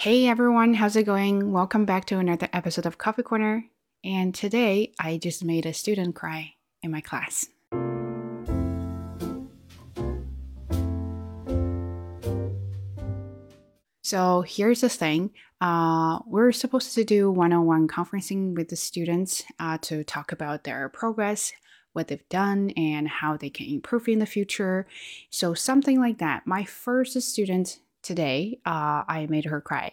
Hey everyone, how's it going? Welcome back to another episode of Coffee Corner. And today I just made a student cry in my class. So here's the thing uh, we're supposed to do one on one conferencing with the students uh, to talk about their progress, what they've done, and how they can improve in the future. So, something like that. My first student today, uh, I made her cry.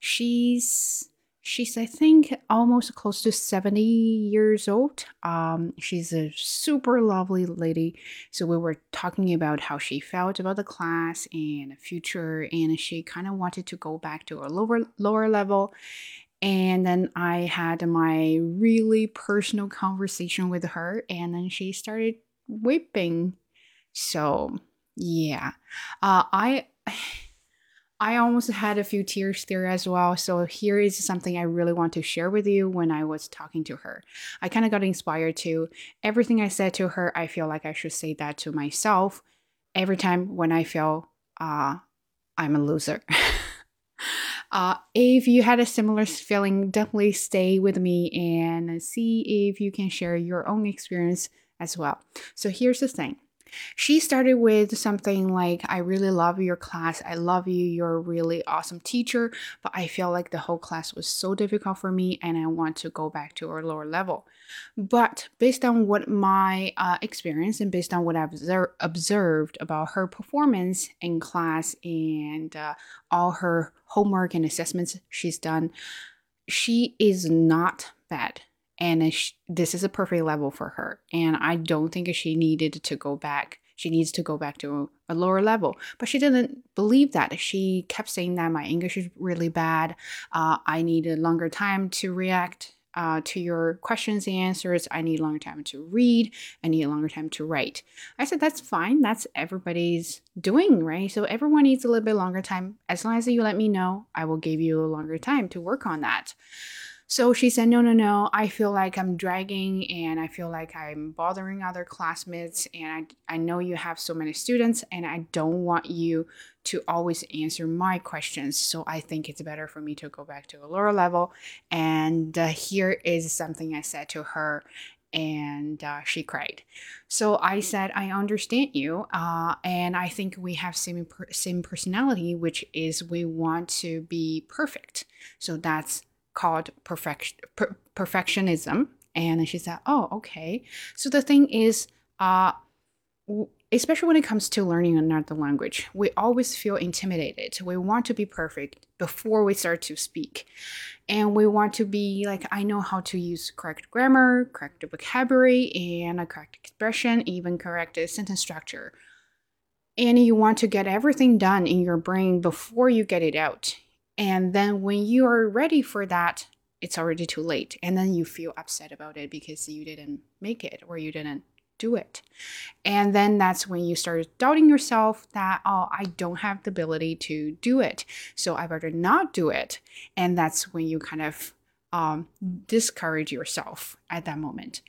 She's she's I think almost close to 70 years old. Um, she's a super lovely lady. So we were talking about how she felt about the class and the future, and she kind of wanted to go back to a lower lower level. And then I had my really personal conversation with her, and then she started weeping. So yeah, uh, I. I almost had a few tears there as well. So here is something I really want to share with you when I was talking to her. I kind of got inspired to everything I said to her. I feel like I should say that to myself every time when I feel uh, I'm a loser. uh, if you had a similar feeling, definitely stay with me and see if you can share your own experience as well. So here's the thing she started with something like, I really love your class. I love you. You're a really awesome teacher. But I feel like the whole class was so difficult for me and I want to go back to a lower level. But based on what my uh, experience and based on what I've observed about her performance in class and uh, all her homework and assessments she's done, she is not bad and this is a perfect level for her and i don't think she needed to go back she needs to go back to a lower level but she didn't believe that she kept saying that my english is really bad uh, i need a longer time to react uh, to your questions and answers. I need longer time to read. I need a longer time to write. I said, that's fine. That's everybody's doing, right? So everyone needs a little bit longer time. As long as you let me know, I will give you a longer time to work on that. So she said, No, no, no. I feel like I'm dragging and I feel like I'm bothering other classmates. And I, I know you have so many students and I don't want you to always answer my questions. So I think it's better for me to go back to a lower level. And uh, here is something I said to her and uh, she cried. So I said, I understand you, uh, and I think we have same same personality, which is we want to be perfect. So that's called perfection per, perfectionism. And she said oh okay. So the thing is uh especially when it comes to learning another language we always feel intimidated. We want to be perfect before we start to speak. And we want to be like i know how to use correct grammar correct vocabulary and a correct expression even correct sentence structure. And you want to get everything done in your brain before you get it out and then when you are ready for that, it's already too late. And then you feel upset about it because you didn't make it or you didn't do it. And then that's when you start doubting yourself that, oh, I don't have the ability to do it. So I better not do it. And that's when you kind of um, discourage yourself at that moment.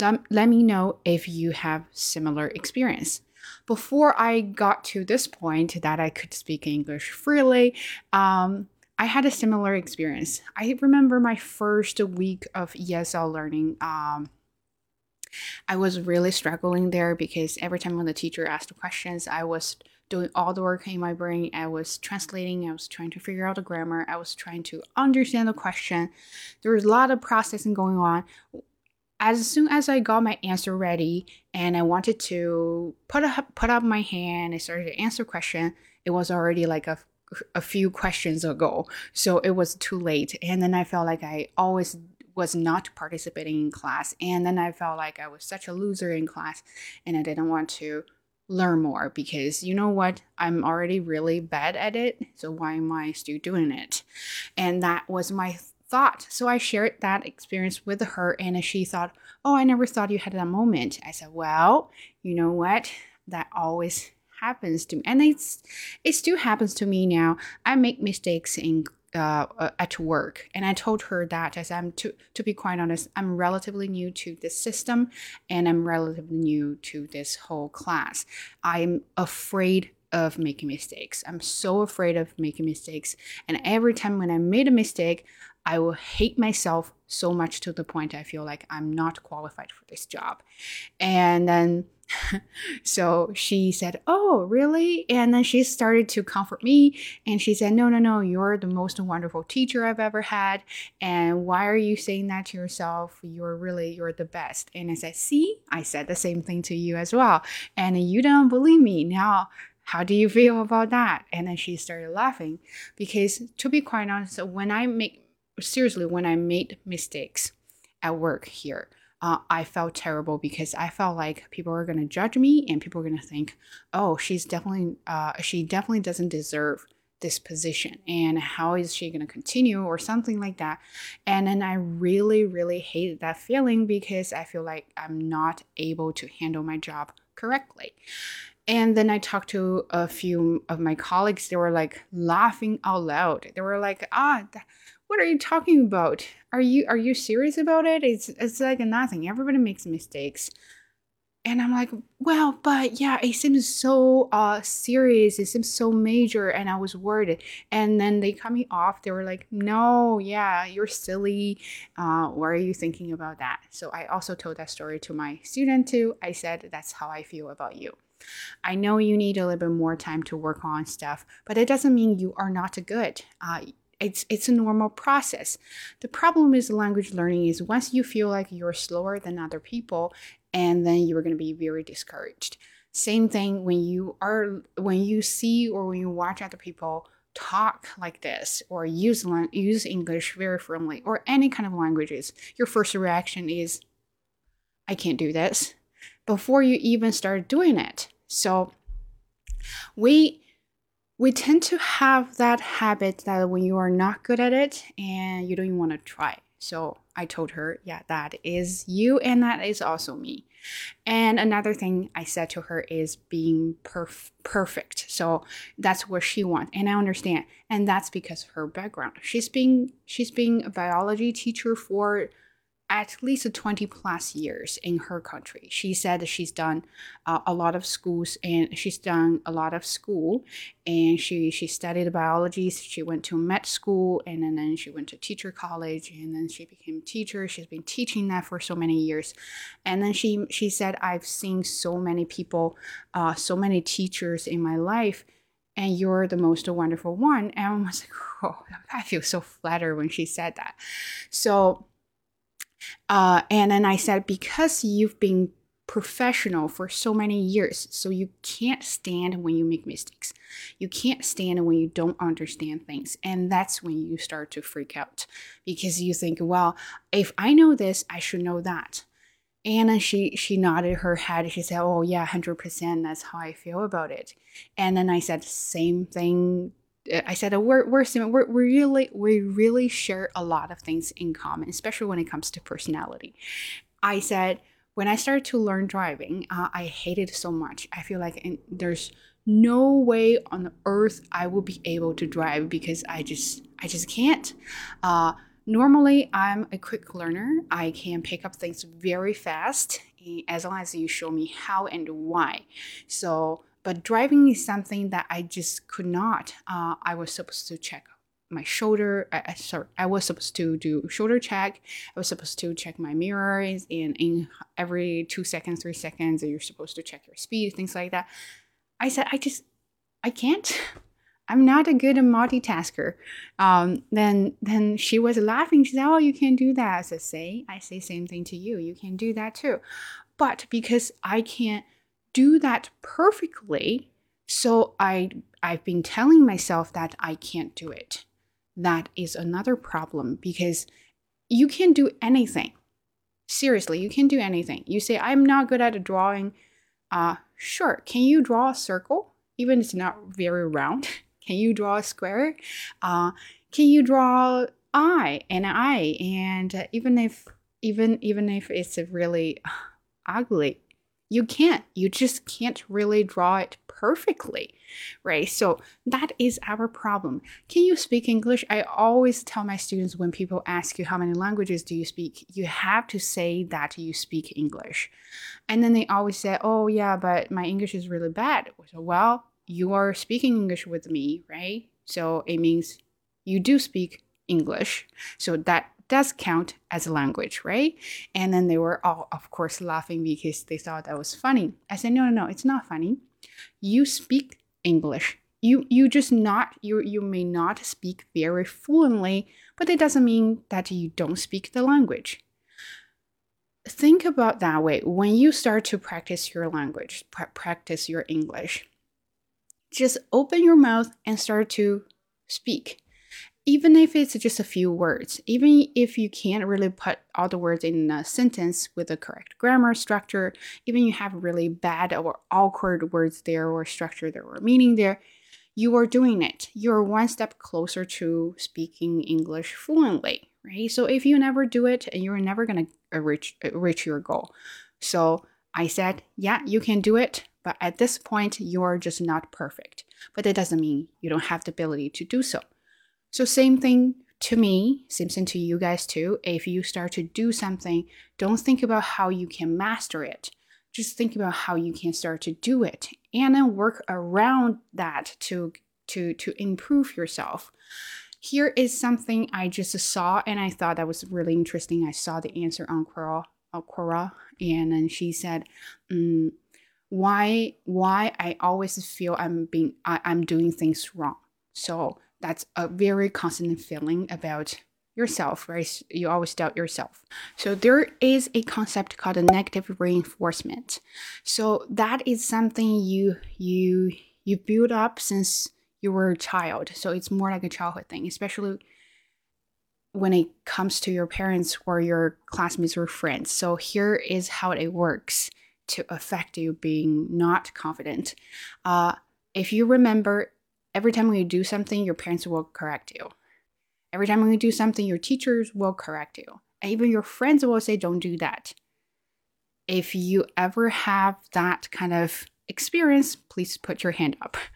Let, let me know if you have similar experience before I got to this point that I could speak English freely, um, I had a similar experience. I remember my first week of ESL learning. Um, I was really struggling there because every time when the teacher asked questions, I was doing all the work in my brain. I was translating, I was trying to figure out the grammar, I was trying to understand the question. There was a lot of processing going on as soon as I got my answer ready and I wanted to put up put up my hand, I started to answer question. It was already like a a few questions ago, so it was too late. And then I felt like I always was not participating in class, and then I felt like I was such a loser in class, and I didn't want to learn more because you know what i'm already really bad at it so why am i still doing it and that was my thought. So I shared that experience with her, and she thought, Oh, I never thought you had that moment. I said, Well, you know what? That always happens to me. And it's it still happens to me now. I make mistakes in uh, uh, at work and i told her that as i'm to, to be quite honest i'm relatively new to this system and i'm relatively new to this whole class i'm afraid of making mistakes. I'm so afraid of making mistakes. And every time when I made a mistake, I will hate myself so much to the point I feel like I'm not qualified for this job. And then so she said, Oh, really? And then she started to comfort me. And she said, No, no, no, you're the most wonderful teacher I've ever had. And why are you saying that to yourself? You're really, you're the best. And I said, See, I said the same thing to you as well. And you don't believe me. Now, how do you feel about that? And then she started laughing because, to be quite honest, when I make seriously, when I made mistakes at work here, uh, I felt terrible because I felt like people are going to judge me and people are going to think, oh, she's definitely, uh, she definitely doesn't deserve this position and how is she going to continue or something like that. And then I really, really hated that feeling because I feel like I'm not able to handle my job correctly. And then I talked to a few of my colleagues. They were like laughing out loud. They were like, ah, what are you talking about? Are you are you serious about it? It's it's like nothing. Everybody makes mistakes. And I'm like, well, but yeah, it seems so uh serious. It seems so major, and I was worried. And then they cut me off. They were like, no, yeah, you're silly. Uh, why are you thinking about that? So I also told that story to my student too. I said, that's how I feel about you. I know you need a little bit more time to work on stuff, but it doesn't mean you are not good. Uh, it's it's a normal process. The problem is language learning is once you feel like you're slower than other people, and then you're going to be very discouraged. Same thing when you are when you see or when you watch other people talk like this or use use English very firmly or any kind of languages, your first reaction is, "I can't do this," before you even start doing it. So we we tend to have that habit that when you are not good at it and you don't even want to try. So I told her, yeah, that is you and that is also me. And another thing I said to her is being perf- perfect. So that's what she wants, and I understand. And that's because of her background. She's being she's being a biology teacher for at least 20 plus years in her country. She said that she's done uh, a lot of schools and she's done a lot of school and she she studied biology. She went to med school and then, then she went to teacher college and then she became teacher. She's been teaching that for so many years. And then she she said I've seen so many people, uh, so many teachers in my life and you're the most wonderful one. And I was like, oh, I feel so flattered when she said that. So uh, and then I said, because you've been professional for so many years, so you can't stand when you make mistakes. You can't stand when you don't understand things. And that's when you start to freak out because you think, well, if I know this, I should know that. And she she nodded her head. She said, "Oh yeah, hundred percent. That's how I feel about it." And then I said, "Same thing I said we're we're We're, we really we really share a lot of things in common, especially when it comes to personality. I said when I started to learn driving, uh, I hated so much. I feel like in, there's no way on earth I will be able to drive because I just I just can't. Uh, normally, I'm a quick learner. I can pick up things very fast eh, as long as you show me how and why. So but driving is something that I just could not. Uh, I was supposed to check my shoulder. I, I, sorry, I was supposed to do shoulder check. I was supposed to check my mirrors, and in every two seconds, three seconds, you're supposed to check your speed, things like that. I said, I just, I can't. I'm not a good multitasker. Um, then, then she was laughing. She said, "Oh, you can do that." I said, "Say, I say same thing to you. You can do that too." But because I can't do that perfectly. So I I've been telling myself that I can't do it. That is another problem because you can do anything. Seriously, you can do anything. You say I'm not good at drawing. Uh sure. Can you draw a circle? Even if it's not very round. Can you draw a square? Uh can you draw eye and eye and even if even even if it's really ugly you can't. You just can't really draw it perfectly, right? So that is our problem. Can you speak English? I always tell my students when people ask you how many languages do you speak, you have to say that you speak English. And then they always say, oh, yeah, but my English is really bad. So, well, you are speaking English with me, right? So it means you do speak English. So that does count as a language, right? And then they were all, of course, laughing because they thought that was funny. I said, no, no, no, it's not funny. You speak English. You you just not you you may not speak very fluently, but it doesn't mean that you don't speak the language. Think about that way when you start to practice your language, pr- practice your English. Just open your mouth and start to speak even if it's just a few words, even if you can't really put all the words in a sentence with the correct grammar structure, even you have really bad or awkward words there or structure there or meaning there, you are doing it. You're one step closer to speaking English fluently, right? So if you never do it, you're never gonna uh, reach uh, reach your goal. So I said, yeah, you can do it, but at this point, you're just not perfect. But that doesn't mean you don't have the ability to do so. So, same thing to me, same thing to you guys too. If you start to do something, don't think about how you can master it. Just think about how you can start to do it and then work around that to to to improve yourself. Here is something I just saw and I thought that was really interesting. I saw the answer on Quora, on Quora and then she said, mm, "Why why I always feel I'm being I, I'm doing things wrong." So that's a very constant feeling about yourself, right? You always doubt yourself. So there is a concept called a negative reinforcement. So that is something you you you build up since you were a child. So it's more like a childhood thing, especially when it comes to your parents or your classmates or friends. So here is how it works to affect you being not confident. Uh, if you remember Every time you do something, your parents will correct you. Every time you do something, your teachers will correct you. And even your friends will say, don't do that. If you ever have that kind of experience, please put your hand up.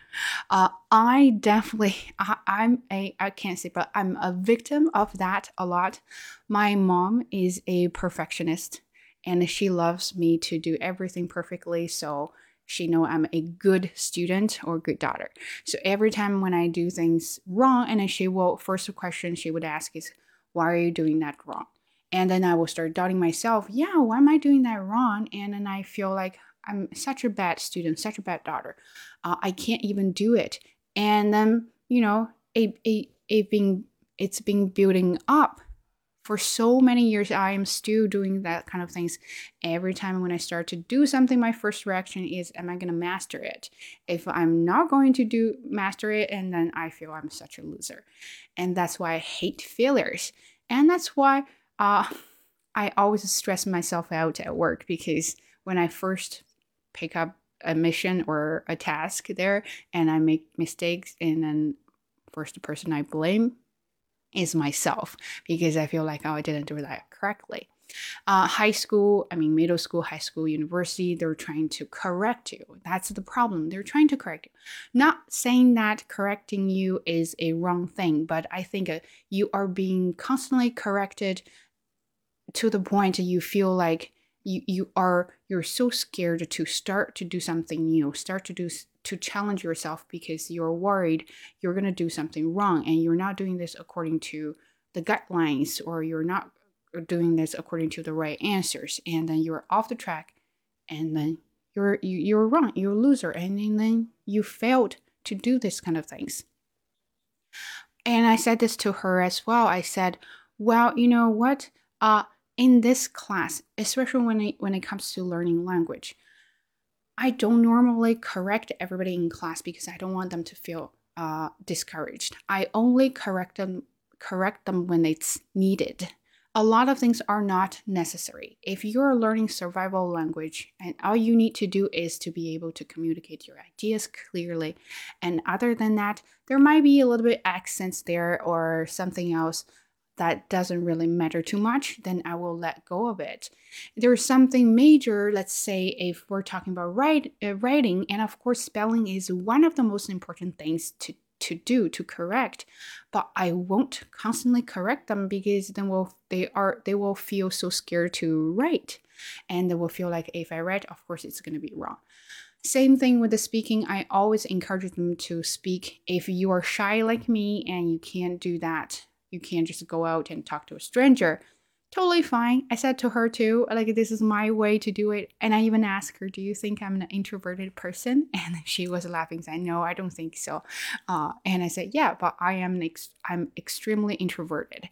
Uh, I definitely, I, I'm a, I can't say, but I'm a victim of that a lot. My mom is a perfectionist and she loves me to do everything perfectly. So she know I'm a good student or good daughter. So every time when I do things wrong, and then she will first question she would ask is, "Why are you doing that wrong?" And then I will start doubting myself. Yeah, why am I doing that wrong? And then I feel like I'm such a bad student, such a bad daughter. Uh, I can't even do it. And then you know, it it it being it's been building up for so many years i am still doing that kind of things. Every time when i start to do something my first reaction is am i going to master it? If i'm not going to do master it and then i feel i'm such a loser. And that's why i hate failures and that's why uh, i always stress myself out at work because when i first pick up a mission or a task there and i make mistakes and then first person i blame is myself because I feel like, oh, I didn't do that correctly. Uh, high school, I mean, middle school, high school, university, they're trying to correct you. That's the problem. They're trying to correct you. Not saying that correcting you is a wrong thing, but I think uh, you are being constantly corrected to the point you feel like you, you are you're so scared to start to do something new start to do to challenge yourself because you're worried you're going to do something wrong and you're not doing this according to the guidelines or you're not doing this according to the right answers. And then you're off the track and then you're you, you're wrong you're a loser. And then you failed to do this kind of things. And i said this to her as well. I said well you know what? Uh in this class especially when it, when it comes to learning language I don't normally correct everybody in class because I don't want them to feel uh, discouraged. I only correct them correct them when it's needed. A lot of things are not necessary. If you're learning survival language and all you need to do is to be able to communicate your ideas clearly, and other than that, there might be a little bit accents there or something else that doesn't really matter too much, then I will let go of it. There's something major, let's say if we're talking about write, uh, writing, and of course, spelling is one of the most important things to to do to correct but i won't constantly correct them because then will they are they will feel so scared to write and they will feel like if i write of course it's going to be wrong Same thing with the speaking. I always encourage them to speak. If you are shy like me and you can't do that, you can't just go out and talk to a stranger totally fine. I said to her too, like, this is my way to do it. And I even asked her, Do you think I'm an introverted person? And she was laughing, saying, No, I don't think so. Uh, and I said, Yeah, but I am ex- I'm extremely introverted.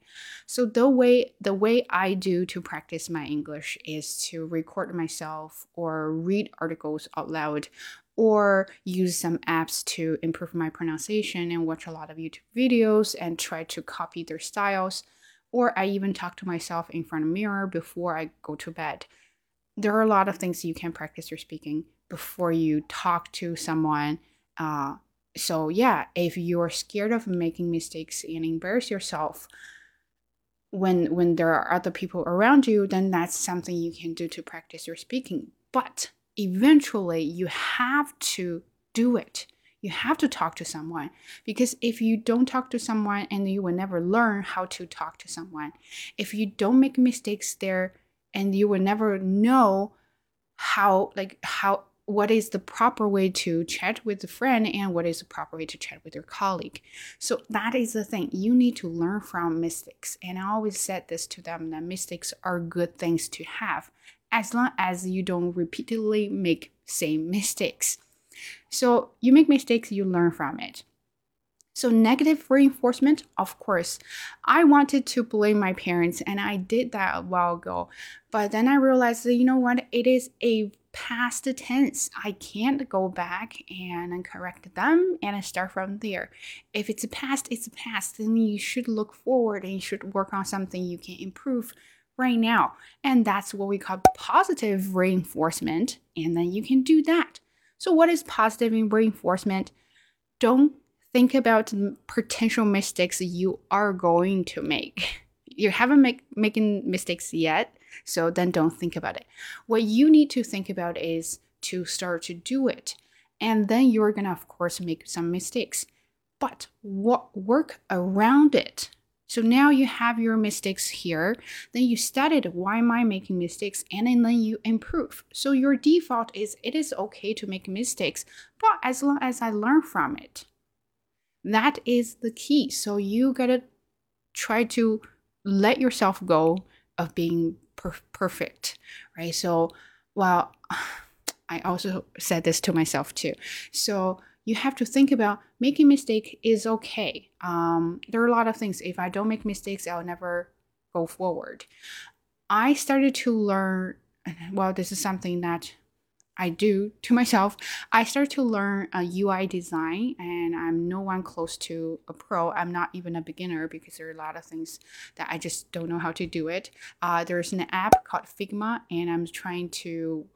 So the way the way I do to practice my English is to record myself or read articles out loud or use some apps to improve my pronunciation and watch a lot of YouTube videos and try to copy their styles or I even talk to myself in front of a mirror before I go to bed. There are a lot of things you can practice your speaking before you talk to someone. Uh, so yeah, if you're scared of making mistakes and embarrass yourself when when there are other people around you, then that's something you can do to practice your speaking. But eventually, you have to do it. You have to talk to someone because if you don't talk to someone and you will never learn how to talk to someone if you don't make mistakes there and you will never know how like how what is the proper way to chat with a friend and what is the proper way to chat with your colleague. So that is the thing. You need to learn from mistakes. And i always said this to them that mistakes are good things to have as long as you don't repeatedly make same mistakes so you make mistakes, you learn from it. So, negative reinforcement, of course, I wanted to blame my parents, and I did that a while ago. But then I realized that, you know what, it is a past tense. I can't go back and correct them and start from there. If it's a past, it's a past. Then you should look forward and you should work on something you can improve right now. And that's what we call positive reinforcement. And then you can do that. So, what is positive reinforcement? Don't think about potential mistakes you are going to make. You haven't make making mistakes yet, so then don't think about it. What you need to think about is to start to do it, and then you're gonna, of course, make some mistakes. But what work around it so now you have your mistakes here. Then you studied why am I making mistakes and then you improve. So your default is it is okay to make mistakes, but as long as I learn from it. That is the key. So you gotta try to let yourself go of being per- perfect, right? So, well, I also said this to myself too. So you have to think about making mistake is okay. Um, there are a lot of things. If I don't make mistakes, I'll never go forward. I started to learn. Well, this is something that I do to myself. I started to learn a UI design, and I'm no one close to a pro. I'm not even a beginner because there are a lot of things that I just don't know how to do it. Uh, there's an app called Figma, and I'm trying to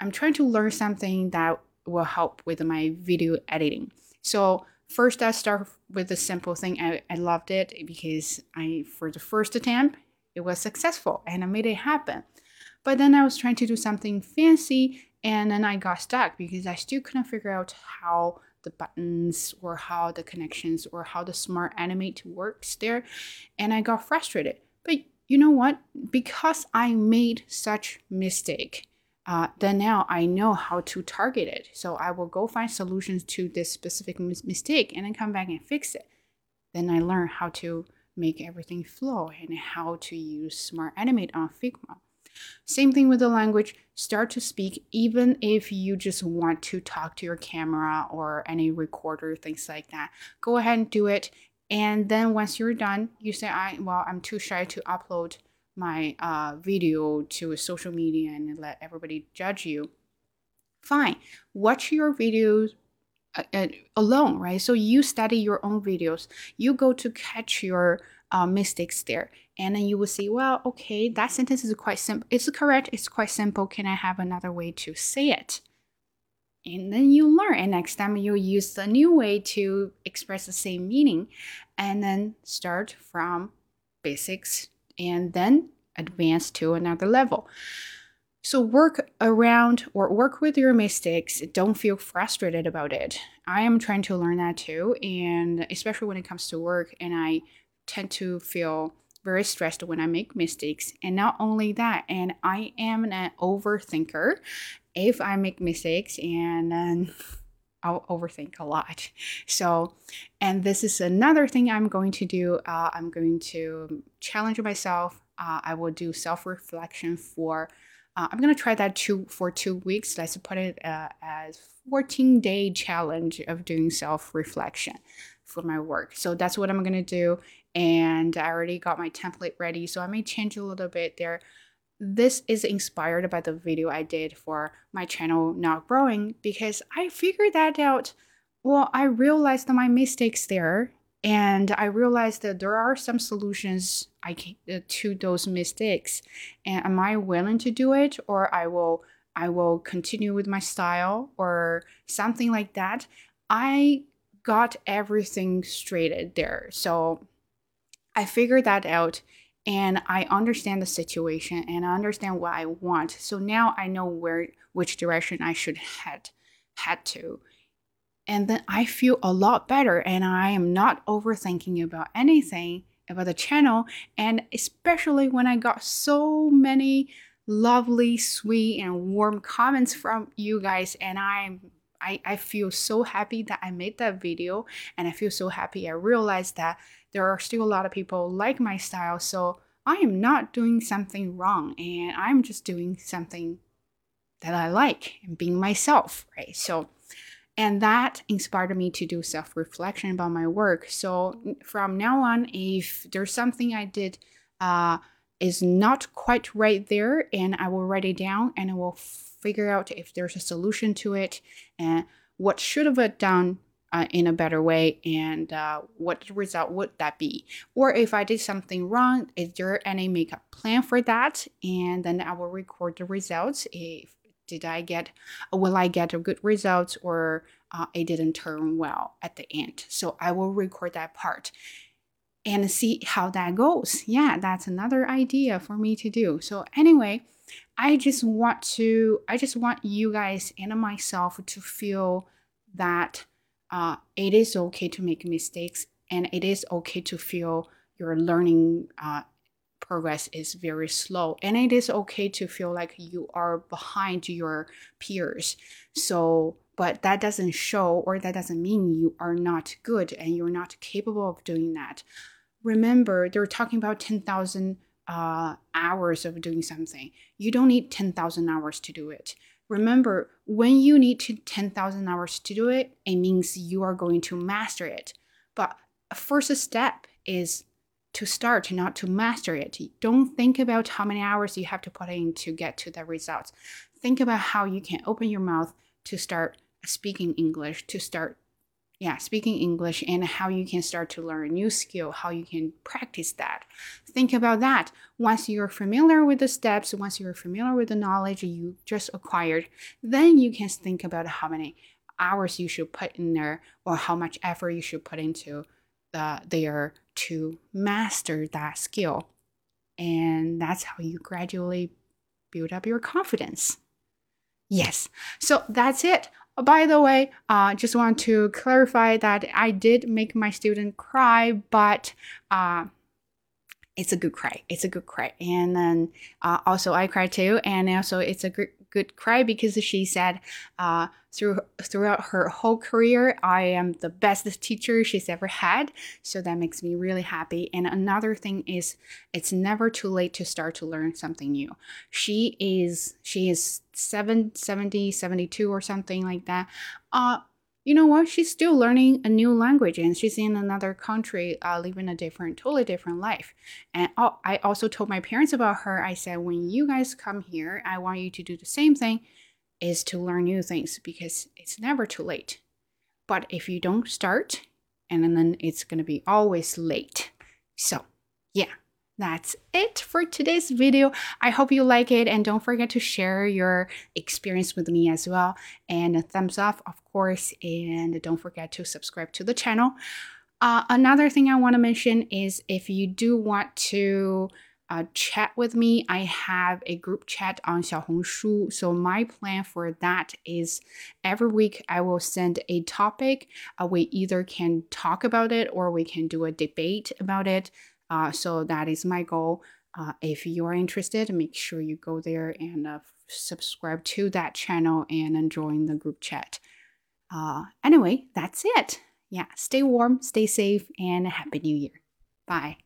I'm trying to learn something that will help with my video editing. So first I start with a simple thing. I, I loved it because I for the first attempt it was successful and I made it happen. But then I was trying to do something fancy and then I got stuck because I still couldn't figure out how the buttons or how the connections or how the smart animate works there and I got frustrated. But you know what? Because I made such mistake, uh, then now I know how to target it. So I will go find solutions to this specific mis- mistake and then come back and fix it. Then I learn how to make everything flow and how to use Smart Animate on Figma. Same thing with the language. Start to speak, even if you just want to talk to your camera or any recorder, things like that. Go ahead and do it. And then once you're done, you say, "I well, I'm too shy to upload my uh, video to social media and let everybody judge you, fine. Watch your videos uh, alone, right? So you study your own videos. You go to catch your uh, mistakes there, and then you will see, well, okay, that sentence is quite simple. It's correct. It's quite simple. Can I have another way to say it? And then you learn, and next time you use a new way to express the same meaning, and then start from basics and then advance to another level. So work around or work with your mistakes. Don't feel frustrated about it. I am trying to learn that too, and especially when it comes to work, and I tend to feel very stressed when I make mistakes. And not only that, and I am an overthinker, if I make mistakes and then I'll overthink a lot. So, and this is another thing I'm going to do. Uh, I'm going to challenge myself. Uh, I will do self reflection for. Uh, I'm gonna try that two for two weeks. Let's put it uh, as 14 day challenge of doing self reflection for my work. So that's what I'm gonna do. And I already got my template ready. So I may change a little bit there this is inspired by the video I did for my channel Not Growing because I figured that out. Well, I realized my mistakes there and I realized that there are some solutions I can, uh, to those mistakes. And am I willing to do it or I will I will continue with my style or something like that? I got everything straighted there. So I figured that out and I understand the situation and I understand what I want. So now I know where which direction I should head head to. And then I feel a lot better and I am not overthinking about anything about the channel and especially when I got so many lovely, sweet and warm comments from you guys and I'm I, I feel so happy that I made that video and I feel so happy I realized that there are still a lot of people like my style. So I am not doing something wrong and I'm just doing something that I like and being myself, right? So, and that inspired me to do self reflection about my work. So, from now on, if there's something I did uh, is not quite right there, and I will write it down and I will figure out if there's a solution to it and what should have done uh, in a better way and uh, what result would that be? Or if i did something wrong is there any makeup plan for that? And then i will record the results. If did i get will i get a good results or uh, it didn't turn well at the end? So i will record that part and see how that goes. Yeah that's another idea for me to do. So anyway i just want to i just want you guys and myself to feel that uh, it is okay to make mistakes and it is okay to feel your learning uh, progress is very slow and it is okay to feel like you are behind your peers. So but that doesn't show or that doesn't mean you are not good and you're not capable of doing that. Remember they're talking about 10,000 uh, hours of doing something you don't need 10,000 hours to do it Remember, when you need to 10,000 hours to do it, it means you are going to master it. But a first step is to start, not to master it. Don't think about how many hours you have to put in to get to the results. Think about how you can open your mouth to start speaking English, to start yeah, speaking English and how you can start to learn a new skill, how you can practice that. Think about that. Once you're familiar with the steps, once you're familiar with the knowledge you just acquired, then you can think about how many hours you should put in there or how much effort you should put into the, there to master that skill. And that's how you gradually build up your confidence. Yes, so that's it. By the way, uh, just want to clarify that I did make my student cry, but uh, it's a good cry. It's a good cry. And then uh, also I cry too. And also it's a good good cry because she said uh, through throughout her whole career, I am the best teacher she's ever had. So that makes me really happy. And another thing is, it's never too late to start to learn something new. She is she is 7, 70, 72 or something like that. Uh, you know what? She's still learning a new language and she's in another country, uh, living a different, totally different life. And I also told my parents about her. I said, when you guys come here, I want you to do the same thing is to learn new things because it's never too late. But if you don't start, and then it's going to be always late. So, yeah that's it for today's video. I hope you like it and don't forget to share your experience with me as well. And a thumbs up, of course, and don't forget to subscribe to the channel. Uh, another thing I want to mention is if you do want to uh, chat with me, I have a group chat on Xiaohongshu. So my plan for that is every week I will send a topic. Uh, we either can talk about it or we can do a debate about it. Uh, so that is my goal. Uh, if you are interested, make sure you go there and uh, subscribe to that channel and join the group chat. Uh, anyway, that's it. Yeah, stay warm, stay safe, and Happy New Year. Bye.